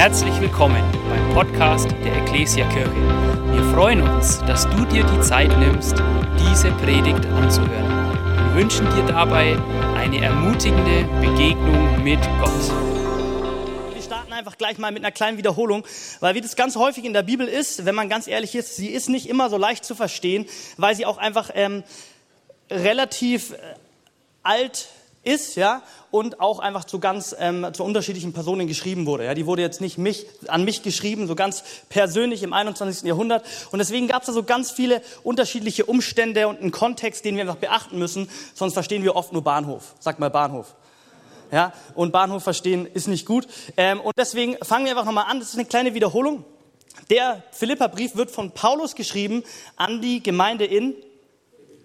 Herzlich willkommen beim Podcast der Ecclesia Kirche. Wir freuen uns, dass du dir die Zeit nimmst, diese Predigt anzuhören. Wir wünschen dir dabei eine ermutigende Begegnung mit Gott. Wir starten einfach gleich mal mit einer kleinen Wiederholung, weil wie das ganz häufig in der Bibel ist, wenn man ganz ehrlich ist, sie ist nicht immer so leicht zu verstehen, weil sie auch einfach ähm, relativ äh, alt ist, ja, und auch einfach zu ganz ähm, zu unterschiedlichen Personen geschrieben wurde. Ja, die wurde jetzt nicht mich an mich geschrieben, so ganz persönlich im 21. Jahrhundert. Und deswegen gab es da so ganz viele unterschiedliche Umstände und einen Kontext, den wir einfach beachten müssen. Sonst verstehen wir oft nur Bahnhof. Sag mal Bahnhof. Ja, und Bahnhof verstehen ist nicht gut. Ähm, und deswegen fangen wir einfach nochmal an. Das ist eine kleine Wiederholung. Der Philipperbrief wird von Paulus geschrieben an die Gemeinde in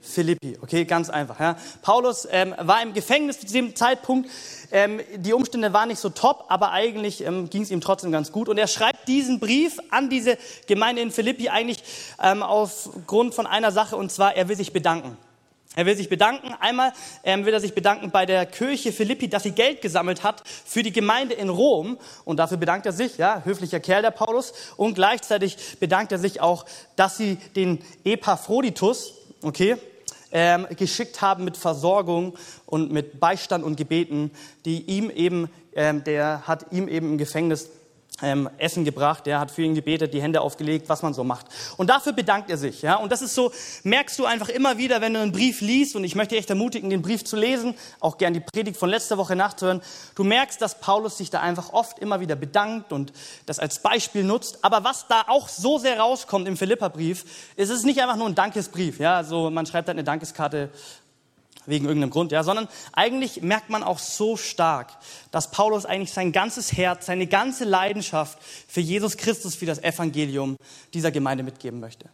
Philippi. Okay, ganz einfach. Ja. Paulus ähm, war im Gefängnis zu diesem Zeitpunkt. Ähm, die Umstände waren nicht so top, aber eigentlich ähm, ging es ihm trotzdem ganz gut. Und er schreibt diesen Brief an diese Gemeinde in Philippi eigentlich ähm, aufgrund von einer Sache, und zwar, er will sich bedanken. Er will sich bedanken. Einmal ähm, will er sich bedanken bei der Kirche Philippi, dass sie Geld gesammelt hat für die Gemeinde in Rom. Und dafür bedankt er sich, ja, höflicher Kerl der Paulus. Und gleichzeitig bedankt er sich auch, dass sie den Epaphroditus, okay, ähm, geschickt haben mit Versorgung und mit Beistand und Gebeten, die ihm eben, ähm, der hat ihm eben im Gefängnis ähm, Essen gebracht, der hat für ihn gebetet, die Hände aufgelegt, was man so macht. Und dafür bedankt er sich. Ja? Und das ist so, merkst du einfach immer wieder, wenn du einen Brief liest, und ich möchte echt ermutigen, den Brief zu lesen, auch gern die Predigt von letzter Woche nachzuhören, du merkst, dass Paulus sich da einfach oft immer wieder bedankt und das als Beispiel nutzt. Aber was da auch so sehr rauskommt im Philipperbrief, ist es nicht einfach nur ein Dankesbrief. Ja? Also man schreibt halt eine Dankeskarte wegen irgendeinem Grund, ja, sondern eigentlich merkt man auch so stark, dass Paulus eigentlich sein ganzes Herz, seine ganze Leidenschaft für Jesus Christus, für das Evangelium dieser Gemeinde mitgeben möchte.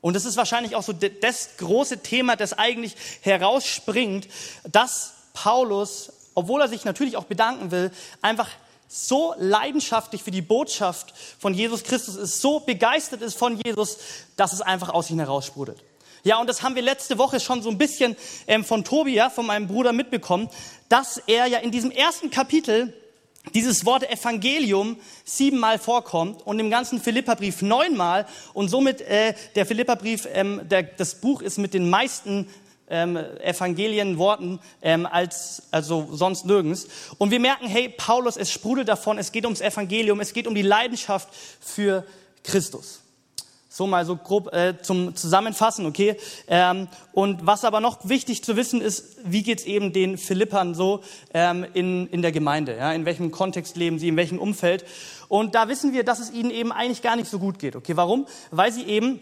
Und das ist wahrscheinlich auch so das große Thema, das eigentlich herausspringt, dass Paulus, obwohl er sich natürlich auch bedanken will, einfach so leidenschaftlich für die Botschaft von Jesus Christus ist, so begeistert ist von Jesus, dass es einfach aus ihm heraussprudelt. Ja, und das haben wir letzte Woche schon so ein bisschen ähm, von Tobi, ja, von meinem Bruder mitbekommen, dass er ja in diesem ersten Kapitel dieses Wort Evangelium siebenmal vorkommt und im ganzen Philipperbrief neunmal und somit äh, der Philipperbrief, ähm, der, das Buch ist mit den meisten ähm, Evangelienworten ähm, als also sonst nirgends. Und wir merken, hey, Paulus, es sprudelt davon, es geht ums Evangelium, es geht um die Leidenschaft für Christus. So mal so grob äh, zum Zusammenfassen, okay? Ähm, und was aber noch wichtig zu wissen ist, wie geht's eben den Philippern so ähm, in, in der Gemeinde? Ja? In welchem Kontext leben sie, in welchem Umfeld? Und da wissen wir, dass es ihnen eben eigentlich gar nicht so gut geht, okay? Warum? Weil sie eben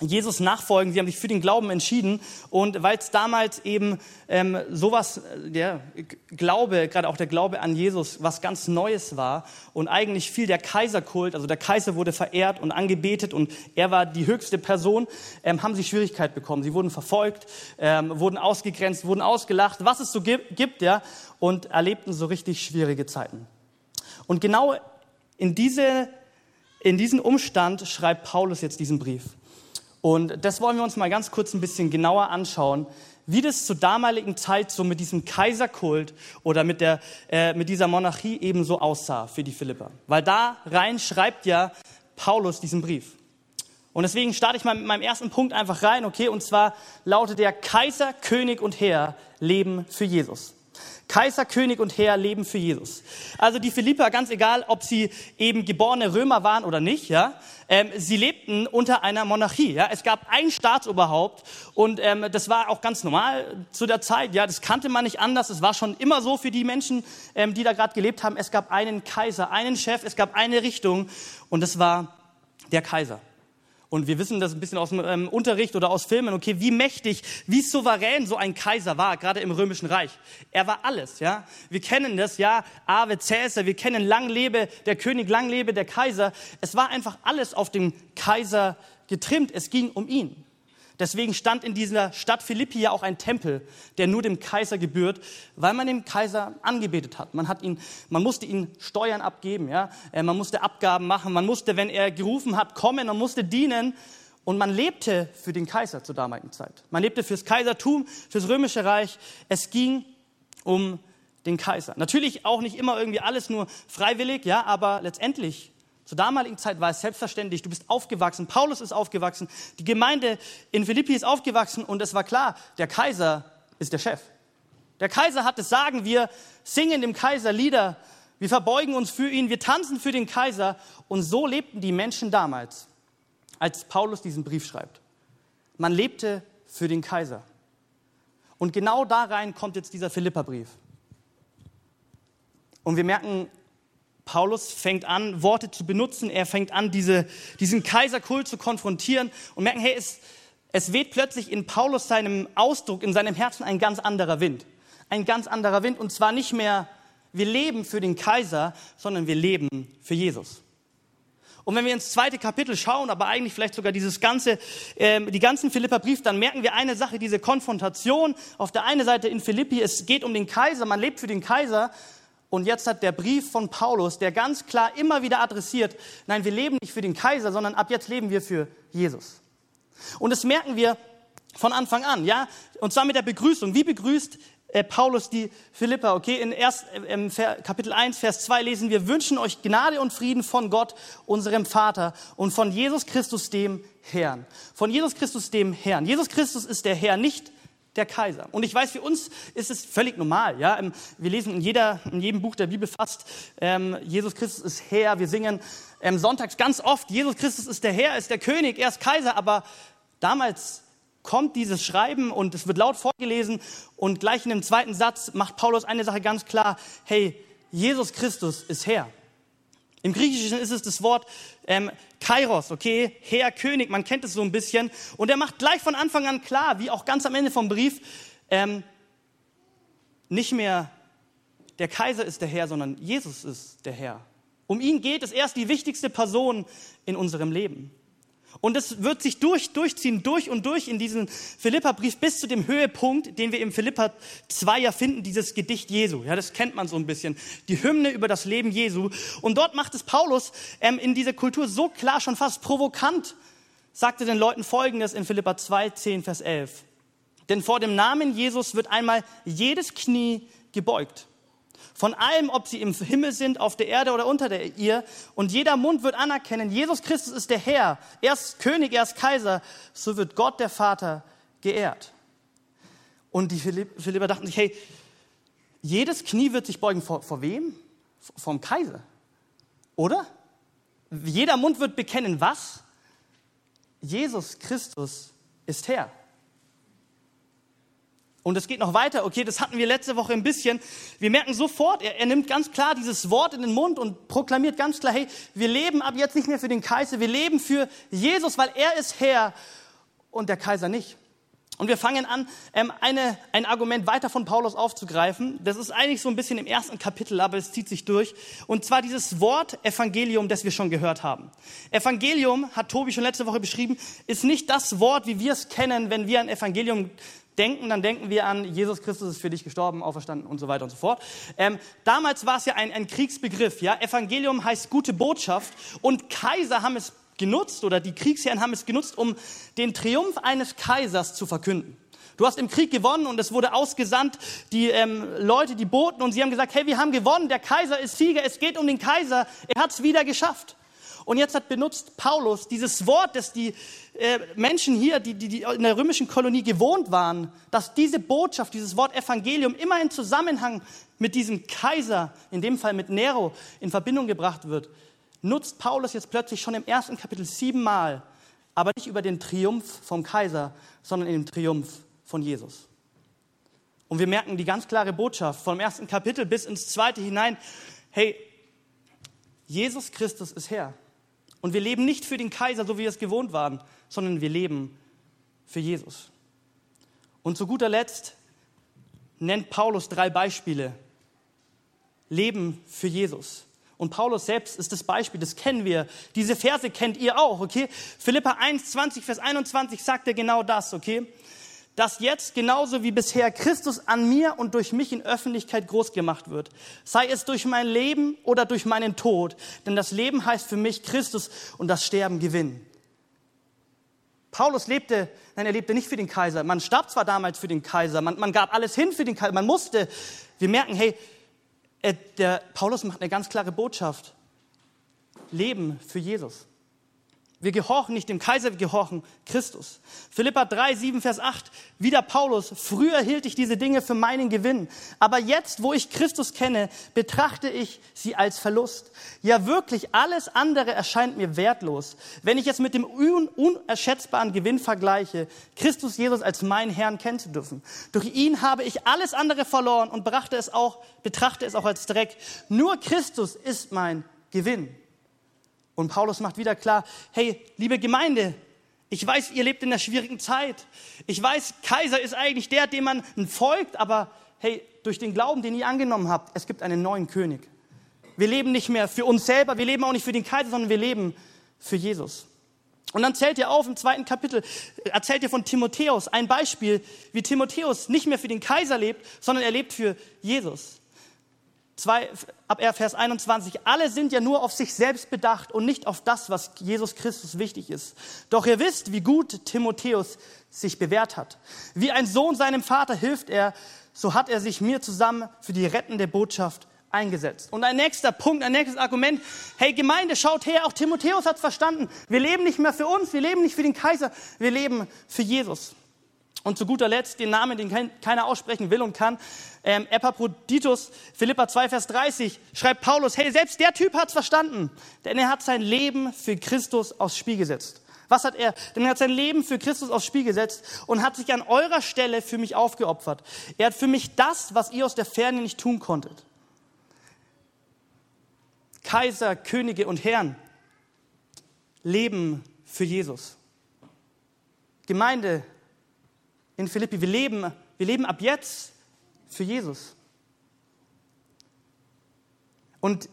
Jesus nachfolgen, sie haben sich für den Glauben entschieden und weil es damals eben ähm, sowas, der äh, Glaube, gerade auch der Glaube an Jesus, was ganz Neues war und eigentlich viel der Kaiserkult, also der Kaiser wurde verehrt und angebetet und er war die höchste Person, ähm, haben sie Schwierigkeit bekommen. Sie wurden verfolgt, ähm, wurden ausgegrenzt, wurden ausgelacht, was es so gibt, gibt, ja, und erlebten so richtig schwierige Zeiten. Und genau in diese in diesen Umstand schreibt Paulus jetzt diesen Brief. Und das wollen wir uns mal ganz kurz ein bisschen genauer anschauen, wie das zur damaligen Zeit so mit diesem Kaiserkult oder mit, der, äh, mit dieser Monarchie eben so aussah für die Philipper. Weil da rein schreibt ja Paulus diesen Brief. Und deswegen starte ich mal mit meinem ersten Punkt einfach rein, okay? Und zwar lautet der Kaiser, König und Herr leben für Jesus. Kaiser, König und Herr leben für Jesus. Also die Philipper, ganz egal, ob sie eben geborene Römer waren oder nicht, ja, ähm, sie lebten unter einer Monarchie. Ja. Es gab ein Staatsoberhaupt und ähm, das war auch ganz normal zu der Zeit. Ja, das kannte man nicht anders. Es war schon immer so für die Menschen, ähm, die da gerade gelebt haben. Es gab einen Kaiser, einen Chef, es gab eine Richtung und das war der Kaiser. Und wir wissen das ein bisschen aus dem ähm, Unterricht oder aus Filmen, okay, wie mächtig, wie souverän so ein Kaiser war, gerade im Römischen Reich. Er war alles, ja. Wir kennen das, ja, Ave Cäsar, wir kennen Lang lebe der König, lang lebe der Kaiser. Es war einfach alles auf den Kaiser getrimmt. Es ging um ihn. Deswegen stand in dieser Stadt Philippi ja auch ein Tempel, der nur dem Kaiser gebührt, weil man den Kaiser angebetet hat. Man, hat ihn, man musste ihn Steuern abgeben, ja? Äh, man musste Abgaben machen, man musste, wenn er gerufen hat, kommen, man musste dienen. Und man lebte für den Kaiser zur damaligen Zeit. Man lebte fürs Kaisertum, fürs römische Reich. Es ging um den Kaiser. Natürlich auch nicht immer irgendwie alles nur freiwillig, ja, aber letztendlich zur damaligen Zeit war es selbstverständlich, du bist aufgewachsen, Paulus ist aufgewachsen, die Gemeinde in Philippi ist aufgewachsen und es war klar, der Kaiser ist der Chef. Der Kaiser hat es sagen, wir singen dem Kaiser Lieder, wir verbeugen uns für ihn, wir tanzen für den Kaiser und so lebten die Menschen damals, als Paulus diesen Brief schreibt. Man lebte für den Kaiser. Und genau da rein kommt jetzt dieser Philipperbrief. Und wir merken, Paulus fängt an, Worte zu benutzen. Er fängt an, diese, diesen Kaiserkult zu konfrontieren und merken, hey, es, es weht plötzlich in Paulus seinem Ausdruck, in seinem Herzen ein ganz anderer Wind. Ein ganz anderer Wind. Und zwar nicht mehr, wir leben für den Kaiser, sondern wir leben für Jesus. Und wenn wir ins zweite Kapitel schauen, aber eigentlich vielleicht sogar dieses ganze, äh, die ganzen Philipperbrief, dann merken wir eine Sache, diese Konfrontation. Auf der einen Seite in Philippi, es geht um den Kaiser, man lebt für den Kaiser. Und jetzt hat der Brief von Paulus, der ganz klar immer wieder adressiert, nein, wir leben nicht für den Kaiser, sondern ab jetzt leben wir für Jesus. Und das merken wir von Anfang an, ja? Und zwar mit der Begrüßung. Wie begrüßt äh, Paulus die Philippa? Okay, in erst, äh, Kapitel 1, Vers 2 lesen wir, wünschen euch Gnade und Frieden von Gott, unserem Vater und von Jesus Christus, dem Herrn. Von Jesus Christus, dem Herrn. Jesus Christus ist der Herr, nicht der Kaiser. Und ich weiß, für uns ist es völlig normal. Ja? Ähm, wir lesen in, jeder, in jedem Buch der Bibel fast, ähm, Jesus Christus ist Herr. Wir singen ähm, sonntags ganz oft, Jesus Christus ist der Herr, ist der König, er ist Kaiser. Aber damals kommt dieses Schreiben und es wird laut vorgelesen und gleich in dem zweiten Satz macht Paulus eine Sache ganz klar. Hey, Jesus Christus ist Herr. Im Griechischen ist es das Wort ähm, Kairos, okay, Herr, König, man kennt es so ein bisschen. Und er macht gleich von Anfang an klar, wie auch ganz am Ende vom Brief, ähm, nicht mehr der Kaiser ist der Herr, sondern Jesus ist der Herr. Um ihn geht es erst die wichtigste Person in unserem Leben. Und es wird sich durch, durchziehen, durch und durch in diesem Philippa-Brief bis zu dem Höhepunkt, den wir im Philippa 2 ja finden, dieses Gedicht Jesu. Ja, das kennt man so ein bisschen. Die Hymne über das Leben Jesu. Und dort macht es Paulus ähm, in dieser Kultur so klar, schon fast provokant, sagte den Leuten Folgendes in Philippa 2, 10, Vers 11. Denn vor dem Namen Jesus wird einmal jedes Knie gebeugt von allem, ob sie im Himmel sind, auf der Erde oder unter der ihr. Und jeder Mund wird anerkennen, Jesus Christus ist der Herr. Er ist König, er ist Kaiser. So wird Gott, der Vater, geehrt. Und die Philipper dachten sich, hey, jedes Knie wird sich beugen vor, vor wem? Vom Kaiser. Oder? Jeder Mund wird bekennen, was? Jesus Christus ist Herr. Und es geht noch weiter, okay, das hatten wir letzte Woche ein bisschen. Wir merken sofort, er, er, nimmt ganz klar dieses Wort in den Mund und proklamiert ganz klar, hey, wir leben ab jetzt nicht mehr für den Kaiser, wir leben für Jesus, weil er ist Herr und der Kaiser nicht. Und wir fangen an, ähm, eine, ein Argument weiter von Paulus aufzugreifen. Das ist eigentlich so ein bisschen im ersten Kapitel, aber es zieht sich durch. Und zwar dieses Wort Evangelium, das wir schon gehört haben. Evangelium, hat Tobi schon letzte Woche beschrieben, ist nicht das Wort, wie wir es kennen, wenn wir ein Evangelium denken, dann denken wir an, Jesus Christus ist für dich gestorben, auferstanden und so weiter und so fort. Ähm, damals war es ja ein, ein Kriegsbegriff. Ja? Evangelium heißt gute Botschaft und Kaiser haben es genutzt oder die Kriegsherren haben es genutzt, um den Triumph eines Kaisers zu verkünden. Du hast im Krieg gewonnen und es wurde ausgesandt, die ähm, Leute, die boten und sie haben gesagt, hey, wir haben gewonnen, der Kaiser ist Sieger, es geht um den Kaiser, er hat es wieder geschafft. Und jetzt hat benutzt Paulus dieses Wort, das die äh, Menschen hier, die, die, die in der römischen Kolonie gewohnt waren, dass diese Botschaft, dieses Wort Evangelium immer in Zusammenhang mit diesem Kaiser, in dem Fall mit Nero, in Verbindung gebracht wird, nutzt Paulus jetzt plötzlich schon im ersten Kapitel siebenmal, aber nicht über den Triumph vom Kaiser, sondern in dem Triumph von Jesus. Und wir merken die ganz klare Botschaft vom ersten Kapitel bis ins zweite hinein, hey, Jesus Christus ist Herr. Und wir leben nicht für den Kaiser, so wie wir es gewohnt waren, sondern wir leben für Jesus. Und zu guter Letzt nennt Paulus drei Beispiele. Leben für Jesus. Und Paulus selbst ist das Beispiel, das kennen wir. Diese Verse kennt ihr auch, okay? Philippa 1, 20, Vers 21 sagt er genau das, okay? Dass jetzt genauso wie bisher Christus an mir und durch mich in Öffentlichkeit groß gemacht wird. Sei es durch mein Leben oder durch meinen Tod. Denn das Leben heißt für mich Christus und das Sterben Gewinn. Paulus lebte, nein, er lebte nicht für den Kaiser. Man starb zwar damals für den Kaiser, man, man gab alles hin für den Kaiser, man musste. Wir merken, hey, äh, der Paulus macht eine ganz klare Botschaft. Leben für Jesus. Wir gehorchen nicht dem Kaiser, wir gehorchen Christus. Philippa 3, 7, Vers 8, wieder Paulus. Früher hielt ich diese Dinge für meinen Gewinn. Aber jetzt, wo ich Christus kenne, betrachte ich sie als Verlust. Ja, wirklich, alles andere erscheint mir wertlos. Wenn ich es mit dem un unerschätzbaren Gewinn vergleiche, Christus Jesus als meinen Herrn kennen zu dürfen. Durch ihn habe ich alles andere verloren und brachte es auch, betrachte es auch als Dreck. Nur Christus ist mein Gewinn. Und Paulus macht wieder klar, hey, liebe Gemeinde, ich weiß, ihr lebt in einer schwierigen Zeit. Ich weiß, Kaiser ist eigentlich der, dem man folgt, aber hey, durch den Glauben, den ihr angenommen habt, es gibt einen neuen König. Wir leben nicht mehr für uns selber, wir leben auch nicht für den Kaiser, sondern wir leben für Jesus. Und dann zählt ihr auf im zweiten Kapitel, erzählt ihr von Timotheus ein Beispiel, wie Timotheus nicht mehr für den Kaiser lebt, sondern er lebt für Jesus. 2, ab Vers 21, alle sind ja nur auf sich selbst bedacht und nicht auf das, was Jesus Christus wichtig ist. Doch ihr wisst, wie gut Timotheus sich bewährt hat. Wie ein Sohn seinem Vater hilft er, so hat er sich mir zusammen für die rettende Botschaft eingesetzt. Und ein nächster Punkt, ein nächstes Argument. Hey Gemeinde, schaut her, auch Timotheus hat verstanden. Wir leben nicht mehr für uns, wir leben nicht für den Kaiser, wir leben für Jesus. Und zu guter Letzt den Namen, den keiner aussprechen will und kann, ähm, Epaphroditus, Philippa 2, Vers 30, schreibt Paulus, hey, selbst der Typ hat's verstanden, denn er hat sein Leben für Christus aufs Spiel gesetzt. Was hat er? Denn er hat sein Leben für Christus aufs Spiel gesetzt und hat sich an eurer Stelle für mich aufgeopfert. Er hat für mich das, was ihr aus der Ferne nicht tun konntet. Kaiser, Könige und Herren leben für Jesus. Gemeinde in Philippi. Wir leben, wir leben ab jetzt für Jesus. Und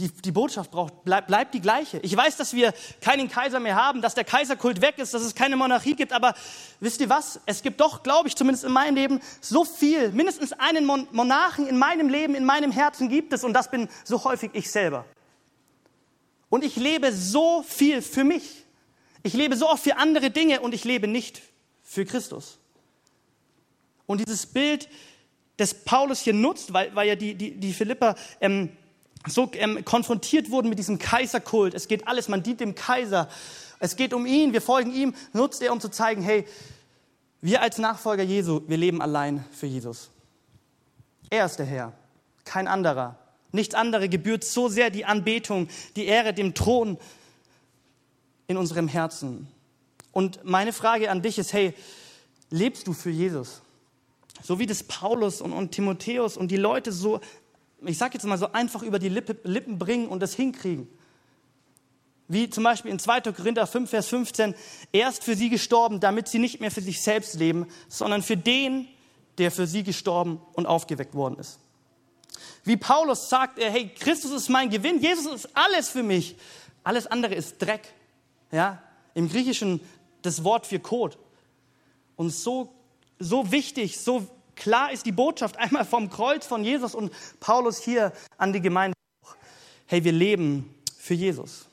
die, die Botschaft braucht, bleib, bleibt die gleiche. Ich weiß, dass wir keinen Kaiser mehr haben, dass der Kaiserkult weg ist, dass es keine Monarchie gibt, aber wisst ihr was? Es gibt doch, glaube ich, zumindest in meinem Leben, so viel, mindestens einen Monarchen in meinem Leben, in meinem Herzen gibt es und das bin so häufig ich selber. Und ich lebe so viel für mich. Ich lebe so oft für andere Dinge und ich lebe nicht für Christus. Und dieses Bild, das Paulus hier nutzt, weil, weil ja die, die, die Philipper ähm, so ähm, konfrontiert wurden mit diesem Kaiserkult. Es geht alles, man dient dem Kaiser. Es geht um ihn, wir folgen ihm, nutzt er, um zu zeigen, hey, wir als Nachfolger Jesu, wir leben allein für Jesus. Er ist der Herr, kein anderer. Nichts anderes gebührt so sehr die Anbetung, die Ehre dem Thron in unserem Herzen. Und meine Frage an dich ist, hey, lebst du für Jesus? So wie das Paulus und, und Timotheus und die Leute so, ich sage jetzt mal so einfach über die Lippe, Lippen bringen und das hinkriegen. Wie zum Beispiel in 2. Korinther 5, Vers 15, er ist für sie gestorben, damit sie nicht mehr für sich selbst leben, sondern für den, der für sie gestorben und aufgeweckt worden ist. Wie Paulus sagt er, hey, Christus ist mein Gewinn, Jesus ist alles für mich. Alles andere ist Dreck. Ja, im Griechischen das Wort für Kot. Und so so wichtig, so klar ist die Botschaft einmal vom Kreuz von Jesus und Paulus hier an die Gemeinde. Hey, wir leben für Jesus.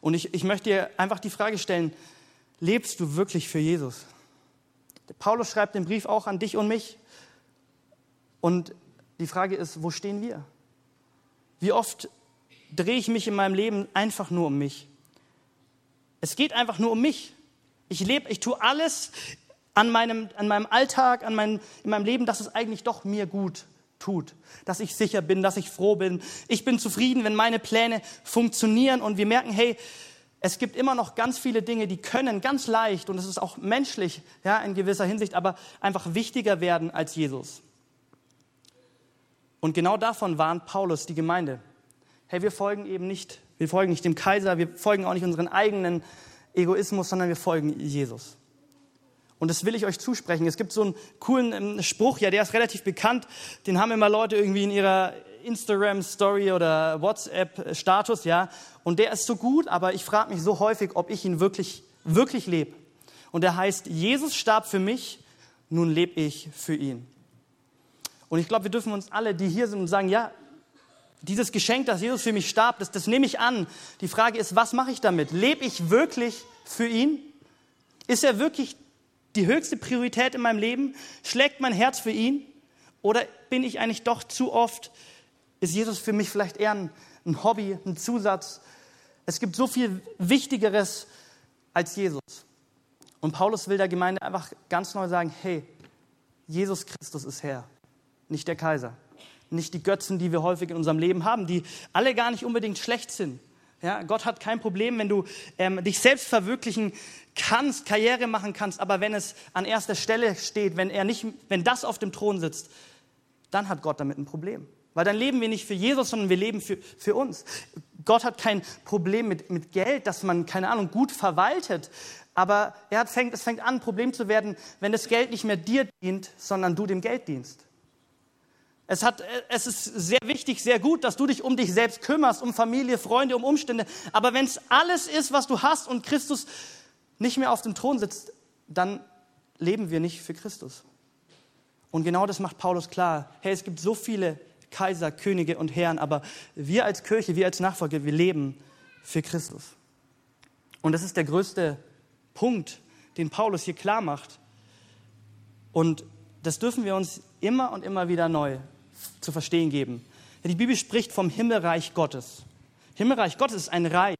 Und ich, ich möchte dir einfach die Frage stellen, lebst du wirklich für Jesus? Paulus schreibt den Brief auch an dich und mich. Und die Frage ist, wo stehen wir? Wie oft drehe ich mich in meinem Leben einfach nur um mich? Es geht einfach nur um mich. Ich lebe, ich tue alles an meinem, an meinem Alltag, an meinem, in meinem Leben, dass es eigentlich doch mir gut tut, dass ich sicher bin, dass ich froh bin. Ich bin zufrieden, wenn meine Pläne funktionieren und wir merken, hey, es gibt immer noch ganz viele Dinge, die können ganz leicht und es ist auch menschlich, ja, in gewisser Hinsicht, aber einfach wichtiger werden als Jesus. Und genau davon warnt Paulus die Gemeinde. Hey, wir folgen eben nicht, wir folgen nicht dem Kaiser, wir folgen auch nicht unseren eigenen Egoismus, sondern wir folgen Jesus. Und das will ich euch zusprechen. Es gibt so einen coolen ähm, Spruch, ja, der ist relativ bekannt. Den haben immer Leute irgendwie in ihrer Instagram-Story oder WhatsApp-Status, ja. Und der ist so gut, aber ich frage mich so häufig, ob ich ihn wirklich, wirklich lebe. Und der heißt, Jesus starb für mich, nun lebe ich für ihn. Und ich glaube, wir dürfen uns alle, die hier sind sagen, ja, dieses Geschenk, dass Jesus für mich starb, das, das nehme ich an. Die Frage ist, was mache ich damit? Lebe ich wirklich für ihn? Ist er wirklich die höchste Priorität in meinem Leben? Schlägt mein Herz für ihn? Oder bin ich eigentlich doch zu oft ist Jesus für mich vielleicht eher ein, ein Hobby, ein Zusatz. Es gibt so viel Wichtigeres als Jesus. Und Paulus will der Gemeinde einfach ganz neu sagen, hey, Jesus Christus ist Herr, nicht der Kaiser, nicht die Götzen, die wir häufig in unserem Leben haben, die alle gar nicht unbedingt schlecht sind. Ja, Gott hat kein Problem, wenn du ähm, dich selbst verwirklichen kannst, Karriere machen kannst, aber wenn es an erster Stelle steht, wenn er nicht, wenn das auf dem Thron sitzt, dann hat Gott damit ein Problem. Weil dann leben wir nicht für Jesus, sondern wir leben für, für uns. Gott hat kein Problem mit, mit Geld, dass man, keine Ahnung, gut verwaltet. Aber er hat, fängt, es fängt an, ein Problem zu werden, wenn das Geld nicht mehr dir dient, sondern du dem Geld dienst. Es, hat, es ist sehr wichtig, sehr gut, dass du dich um dich selbst kümmerst, um Familie, Freunde, um Umstände. Aber wenn es alles ist, was du hast und Christus nicht mehr auf dem Thron sitzt, dann leben wir nicht für Christus. Und genau das macht Paulus klar. Hey, es gibt so viele Kaiser, Könige und Herren, aber wir als Kirche, wir als Nachfolger, wir leben für Christus. Und das ist der größte Punkt, den Paulus hier klar macht. Und das dürfen wir uns immer und immer wieder neu zu verstehen geben. Die Bibel spricht vom Himmelreich Gottes. Himmelreich Gottes ist ein Reich,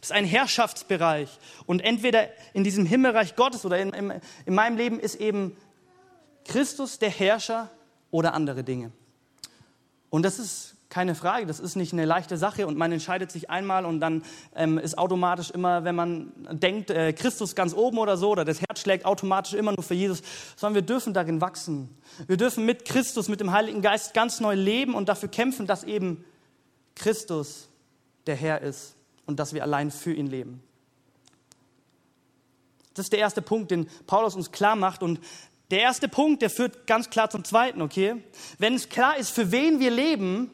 das ist ein Herrschaftsbereich. Und entweder in diesem Himmelreich Gottes oder in, in, in meinem Leben ist eben Christus der Herrscher oder andere Dinge. Und das ist keine Frage, das ist nicht eine leichte Sache und man entscheidet sich einmal und dann ähm, ist automatisch immer, wenn man denkt, äh, Christus ganz oben oder so, oder das Herz schlägt automatisch immer nur für Jesus, sondern wir dürfen darin wachsen. Wir dürfen mit Christus, mit dem Heiligen Geist ganz neu leben und dafür kämpfen, dass eben Christus der Herr ist und dass wir allein für ihn leben. Das ist der erste Punkt, den Paulus uns klar macht und der erste Punkt, der führt ganz klar zum zweiten, okay? Wenn es klar ist, für wen wir leben,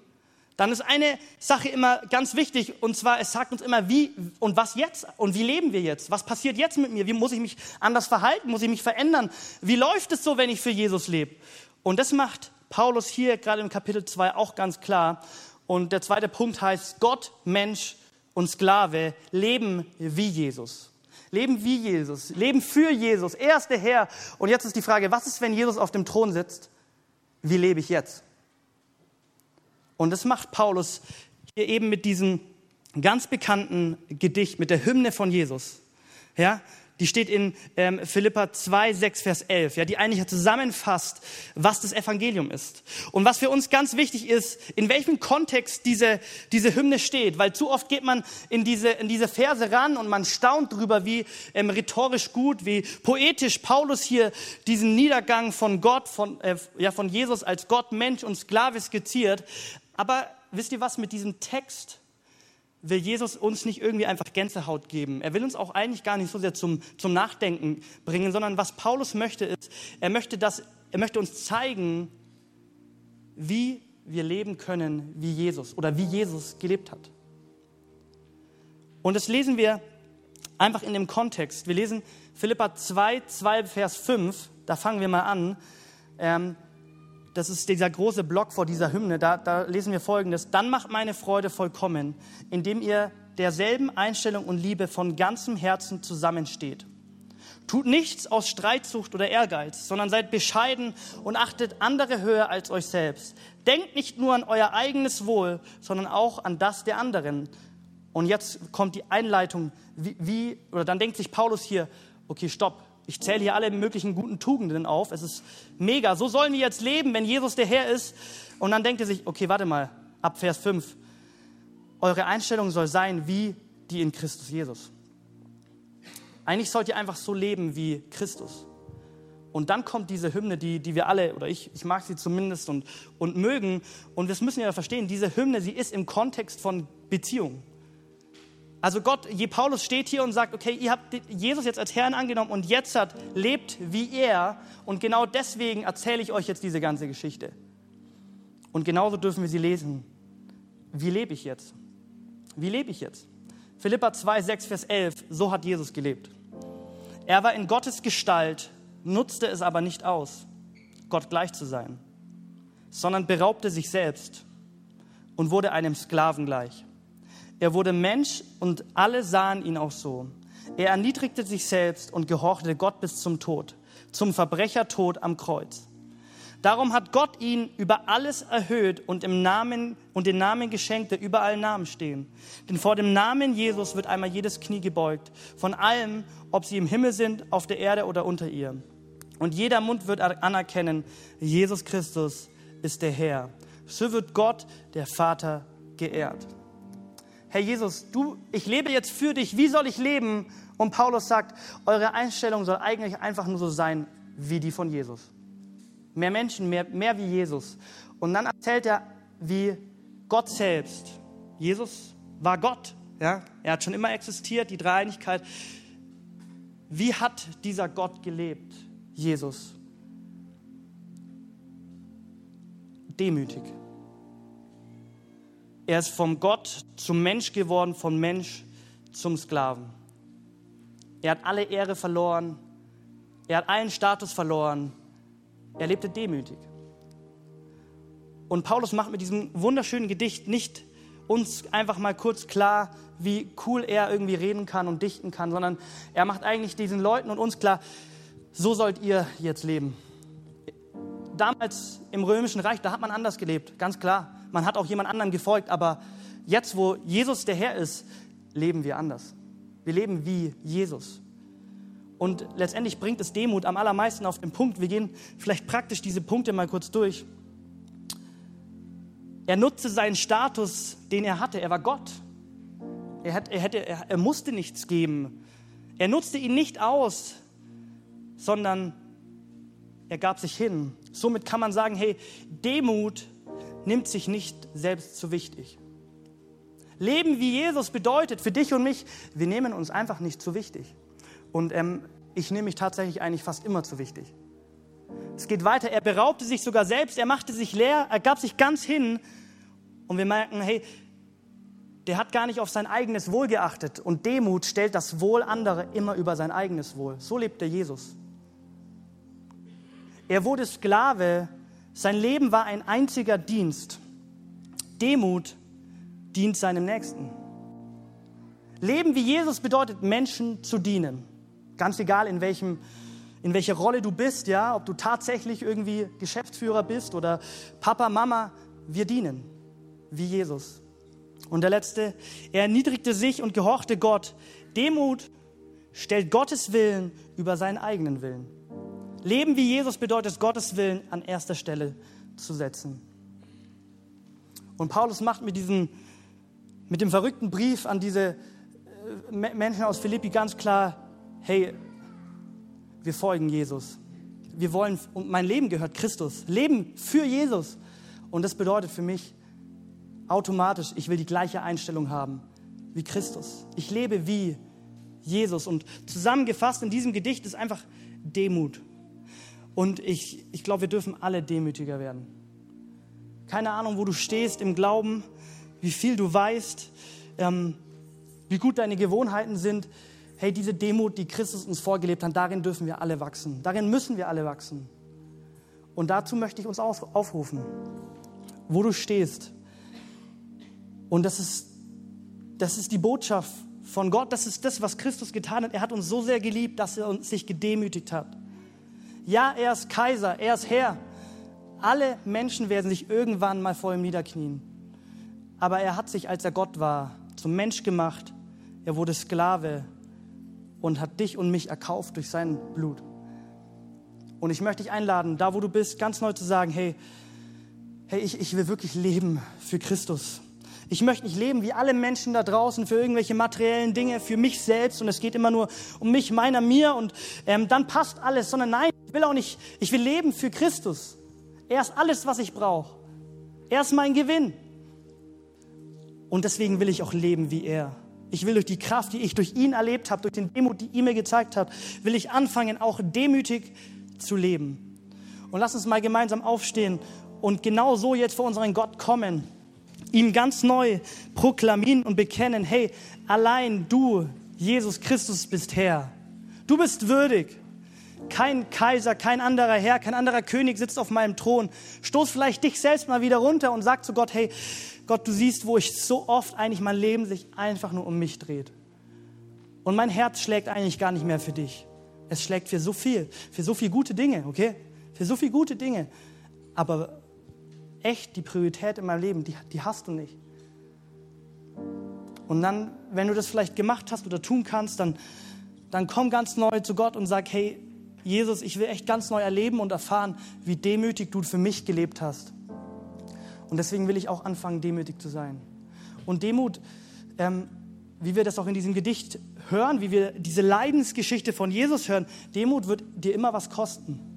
dann ist eine Sache immer ganz wichtig und zwar, es sagt uns immer, wie und was jetzt und wie leben wir jetzt? Was passiert jetzt mit mir? Wie muss ich mich anders verhalten? Muss ich mich verändern? Wie läuft es so, wenn ich für Jesus lebe? Und das macht Paulus hier gerade im Kapitel 2 auch ganz klar. Und der zweite Punkt heißt, Gott, Mensch und Sklave leben wie Jesus. Leben wie Jesus, leben für Jesus. Er ist der Herr. Und jetzt ist die Frage, was ist, wenn Jesus auf dem Thron sitzt? Wie lebe ich jetzt? Und das macht Paulus hier eben mit diesem ganz bekannten Gedicht, mit der Hymne von Jesus. Ja, die steht in ähm, Philippa 2, 6, Vers 11, ja, die eigentlich zusammenfasst, was das Evangelium ist. Und was für uns ganz wichtig ist, in welchem Kontext diese, diese Hymne steht, weil zu oft geht man in diese, in diese Verse ran und man staunt drüber, wie ähm, rhetorisch gut, wie poetisch Paulus hier diesen Niedergang von Gott, von, äh, ja, von Jesus als Gott, Mensch und Sklave skizziert. Aber wisst ihr was, mit diesem Text will Jesus uns nicht irgendwie einfach Gänsehaut geben. Er will uns auch eigentlich gar nicht so sehr zum, zum Nachdenken bringen, sondern was Paulus möchte ist, er möchte, das, er möchte uns zeigen, wie wir leben können wie Jesus oder wie Jesus gelebt hat. Und das lesen wir einfach in dem Kontext. Wir lesen Philippa 2, 2, Vers 5, da fangen wir mal an. Ähm, das ist dieser große Block vor dieser Hymne, da, da lesen wir folgendes. Dann macht meine Freude vollkommen, indem ihr derselben Einstellung und Liebe von ganzem Herzen zusammensteht. Tut nichts aus Streitsucht oder Ehrgeiz, sondern seid bescheiden und achtet andere höher als euch selbst. Denkt nicht nur an euer eigenes Wohl, sondern auch an das der anderen. Und jetzt kommt die Einleitung, wie, wie oder dann denkt sich Paulus hier, okay, stopp, ich zähle hier alle möglichen guten Tugenden auf. Es ist mega. So sollen wir jetzt leben, wenn Jesus der Herr ist. Und dann denkt er sich, okay, warte mal, ab Vers 5. Eure Einstellung soll sein wie die in Christus Jesus. Eigentlich sollt ihr einfach so leben wie Christus. Und dann kommt diese Hymne, die, die wir alle, oder ich, ich mag sie zumindest und, und mögen. Und wir müssen ja verstehen, diese Hymne, sie ist im Kontext von Beziehung. Also Gott, je Paulus steht hier und sagt, okay, ihr habt Jesus jetzt als Herrn angenommen und jetzt hat, lebt wie er und genau deswegen erzähle ich euch jetzt diese ganze Geschichte. Und genauso dürfen wir sie lesen. Wie lebe ich jetzt? Wie lebe ich jetzt? Philippa 2, 6, Vers 11, so hat Jesus gelebt. Er war in Gottes Gestalt, nutzte es aber nicht aus, Gott gleich zu sein, sondern beraubte sich selbst und wurde einem Sklaven gleich er wurde Mensch und alle sahen ihn auch so. Er erniedrigte sich selbst und gehorchte Gott bis zum Tod, zum Verbrechertod am Kreuz. Darum hat Gott ihn über alles erhöht und, im Namen, und den Namen geschenkt, der über allen Namen stehen. Denn vor dem Namen Jesus wird einmal jedes Knie gebeugt, von allem, ob sie im Himmel sind, auf der Erde oder unter ihr. Und jeder Mund wird anerkennen, Jesus Christus ist der Herr. So wird Gott, der Vater, geehrt. Herr Jesus, du, ich lebe jetzt für dich. Wie soll ich leben? Und Paulus sagt, eure Einstellung soll eigentlich einfach nur so sein wie die von Jesus. Mehr Menschen, mehr, mehr wie Jesus. Und dann erzählt er, wie Gott selbst. Jesus war Gott. Ja? Er hat schon immer existiert, die Dreieinigkeit. Wie hat dieser Gott gelebt, Jesus? Demütig. Er ist vom Gott zum Mensch geworden, vom Mensch zum Sklaven. Er hat alle Ehre verloren. Er hat allen Status verloren. Er lebte demütig. Und Paulus macht mit diesem wunderschönen Gedicht nicht uns einfach mal kurz klar, wie cool er irgendwie reden kann und dichten kann, sondern er macht eigentlich diesen Leuten und uns klar, so sollt ihr jetzt leben. Damals im Römischen Reich, da hat man anders gelebt, ganz klar. Man hat auch jemand anderem gefolgt, aber jetzt, wo Jesus der Herr ist, leben wir anders. Wir leben wie Jesus. Und letztendlich bringt es Demut am allermeisten auf den Punkt. Wir gehen vielleicht praktisch diese Punkte mal kurz durch. Er nutzte seinen Status, den er hatte. Er war Gott. Er, hat, er, hätte, er, er musste nichts geben. Er nutzte ihn nicht aus, sondern er gab sich hin. Somit kann man sagen, hey, Demut nimmt sich nicht selbst zu wichtig. Leben wie Jesus bedeutet für dich und mich, wir nehmen uns einfach nicht zu wichtig. Und ähm, ich nehme mich tatsächlich eigentlich fast immer zu wichtig. Es geht weiter, er beraubte sich sogar selbst, er machte sich leer, er gab sich ganz hin. Und wir merken, hey, der hat gar nicht auf sein eigenes Wohl geachtet. Und Demut stellt das Wohl anderer immer über sein eigenes Wohl. So lebte Jesus. Er wurde Sklave, sein Leben war ein einziger Dienst. Demut dient seinem Nächsten. Leben wie Jesus bedeutet, Menschen zu dienen. Ganz egal, in, welchem, in welcher Rolle du bist, ja, ob du tatsächlich irgendwie Geschäftsführer bist oder Papa, Mama, wir dienen wie Jesus. Und der letzte, er erniedrigte sich und gehorchte Gott. Demut stellt Gottes Willen über seinen eigenen Willen. Leben wie Jesus bedeutet Gottes Willen an erster Stelle zu setzen. Und Paulus macht mit diesem, mit dem verrückten Brief an diese äh, Menschen aus Philippi ganz klar, hey, wir folgen Jesus. Wir wollen, und mein Leben gehört Christus. Leben für Jesus. Und das bedeutet für mich automatisch, ich will die gleiche Einstellung haben wie Christus. Ich lebe wie Jesus. Und zusammengefasst in diesem Gedicht ist einfach Demut. Und ich, ich glaube, wir dürfen alle demütiger werden. Keine Ahnung, wo du stehst im Glauben, wie viel du weißt, ähm, wie gut deine Gewohnheiten sind hey, diese Demut, die Christus uns vorgelebt hat, darin dürfen wir alle wachsen. Darin müssen wir alle wachsen. Und dazu möchte ich uns aufrufen, wo du stehst. Und das ist, das ist die Botschaft von Gott, das ist das, was Christus getan hat. Er hat uns so sehr geliebt, dass er uns sich gedemütigt hat. Ja, er ist Kaiser, er ist Herr. Alle Menschen werden sich irgendwann mal vor ihm niederknien. Aber er hat sich, als er Gott war, zum Mensch gemacht. Er wurde Sklave und hat dich und mich erkauft durch sein Blut. Und ich möchte dich einladen, da wo du bist, ganz neu zu sagen, hey, hey, ich, ich will wirklich leben für Christus. Ich möchte nicht leben wie alle Menschen da draußen für irgendwelche materiellen Dinge, für mich selbst und es geht immer nur um mich, meiner, mir und ähm, dann passt alles, sondern nein, ich will auch nicht, ich will leben für Christus. Er ist alles, was ich brauche. Er ist mein Gewinn. Und deswegen will ich auch leben wie er. Ich will durch die Kraft, die ich durch ihn erlebt habe, durch den Demut, die er mir gezeigt hat, will ich anfangen, auch demütig zu leben. Und lass uns mal gemeinsam aufstehen und genau so jetzt vor unseren Gott kommen, ihm ganz neu proklamieren und bekennen, hey, allein du, Jesus Christus, bist Herr. Du bist würdig. Kein Kaiser, kein anderer Herr, kein anderer König sitzt auf meinem Thron. Stoß vielleicht dich selbst mal wieder runter und sag zu Gott, hey, Gott, du siehst, wo ich so oft eigentlich mein Leben sich einfach nur um mich dreht. Und mein Herz schlägt eigentlich gar nicht mehr für dich. Es schlägt für so viel, für so viele gute Dinge, okay? Für so viele gute Dinge. aber echt die Priorität in meinem Leben, die, die hast du nicht. Und dann, wenn du das vielleicht gemacht hast oder tun kannst, dann, dann komm ganz neu zu Gott und sag, hey, Jesus, ich will echt ganz neu erleben und erfahren, wie demütig du für mich gelebt hast. Und deswegen will ich auch anfangen, demütig zu sein. Und Demut, ähm, wie wir das auch in diesem Gedicht hören, wie wir diese Leidensgeschichte von Jesus hören, Demut wird dir immer was kosten.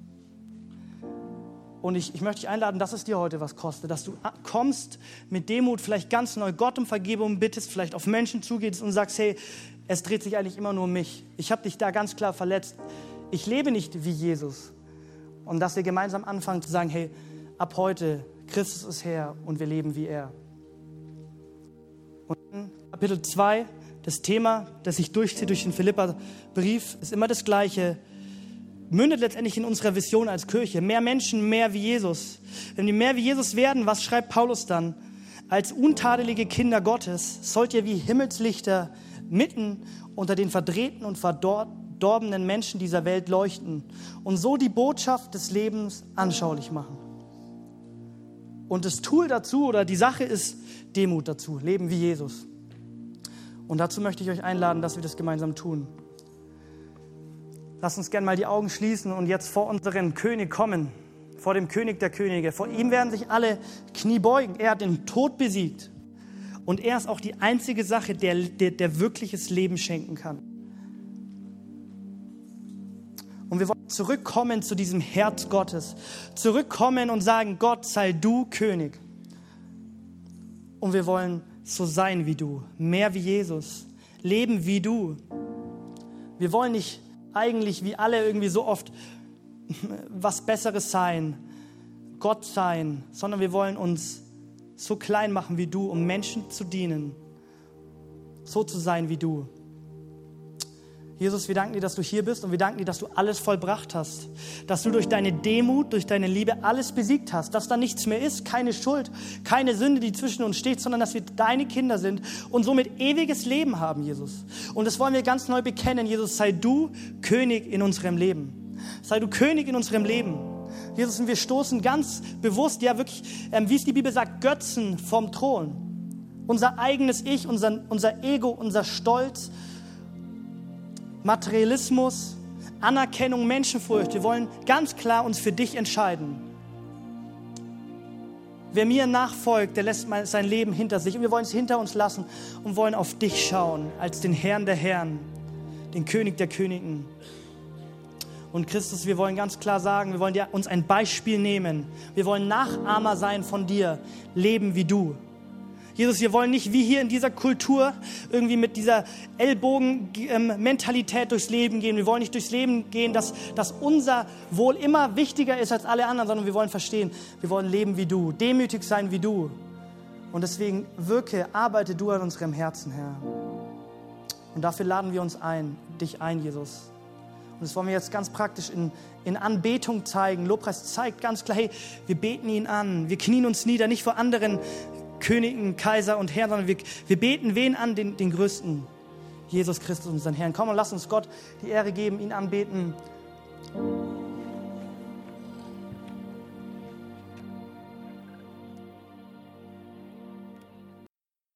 Und ich, ich möchte dich einladen, dass es dir heute was kostet, dass du kommst mit Demut, vielleicht ganz neu Gott um Vergebung bittest, vielleicht auf Menschen zugehst und sagst, hey, es dreht sich eigentlich immer nur um mich. Ich habe dich da ganz klar verletzt. Ich lebe nicht wie Jesus. Und dass wir gemeinsam anfangen zu sagen, hey, ab heute, Christus ist Herr und wir leben wie er. Und Kapitel 2, das Thema, das sich durchzieht durch den Philippa-Brief, ist immer das gleiche mündet letztendlich in unserer Vision als Kirche. Mehr Menschen, mehr wie Jesus. Wenn wir mehr wie Jesus werden, was schreibt Paulus dann? Als untadelige Kinder Gottes sollt ihr wie Himmelslichter mitten unter den verdrehten und verdorbenen Menschen dieser Welt leuchten und so die Botschaft des Lebens anschaulich machen. Und das Tool dazu oder die Sache ist Demut dazu, leben wie Jesus. Und dazu möchte ich euch einladen, dass wir das gemeinsam tun. Lass uns gerne mal die Augen schließen und jetzt vor unseren König kommen, vor dem König der Könige. Vor ihm werden sich alle Knie beugen. Er hat den Tod besiegt. Und er ist auch die einzige Sache, der, der, der wirkliches Leben schenken kann. Und wir wollen zurückkommen zu diesem Herz Gottes. Zurückkommen und sagen, Gott sei du König. Und wir wollen so sein wie du, mehr wie Jesus, leben wie du. Wir wollen nicht eigentlich wie alle irgendwie so oft was Besseres sein, Gott sein, sondern wir wollen uns so klein machen wie du, um Menschen zu dienen, so zu sein wie du. Jesus, wir danken dir, dass du hier bist und wir danken dir, dass du alles vollbracht hast. Dass du durch deine Demut, durch deine Liebe alles besiegt hast. Dass da nichts mehr ist, keine Schuld, keine Sünde, die zwischen uns steht, sondern dass wir deine Kinder sind und somit ewiges Leben haben, Jesus. Und das wollen wir ganz neu bekennen. Jesus, sei du König in unserem Leben. Sei du König in unserem Leben. Jesus, und wir stoßen ganz bewusst, ja wirklich, ähm, wie es die Bibel sagt, Götzen vom Thron. Unser eigenes Ich, unser, unser Ego, unser Stolz, Materialismus, Anerkennung, Menschenfurcht. Wir wollen ganz klar uns für dich entscheiden. Wer mir nachfolgt, der lässt sein Leben hinter sich. Und wir wollen es hinter uns lassen und wollen auf dich schauen als den Herrn der Herren, den König der Königen. Und Christus, wir wollen ganz klar sagen, wir wollen dir uns ein Beispiel nehmen. Wir wollen Nachahmer sein von dir, leben wie du. Jesus, wir wollen nicht wie hier in dieser Kultur irgendwie mit dieser Ellbogen-Mentalität durchs Leben gehen. Wir wollen nicht durchs Leben gehen, dass, dass unser Wohl immer wichtiger ist als alle anderen, sondern wir wollen verstehen, wir wollen leben wie du, demütig sein wie du. Und deswegen wirke, arbeite du an unserem Herzen, Herr. Und dafür laden wir uns ein, dich ein, Jesus. Und das wollen wir jetzt ganz praktisch in, in Anbetung zeigen. Lobpreis zeigt ganz klar, hey, wir beten ihn an. Wir knien uns nieder, nicht vor anderen Königen, Kaiser und Herrn, sondern wir, wir beten wen an? Den, den größten, Jesus Christus, unseren Herrn. Komm und lass uns Gott die Ehre geben, ihn anbeten.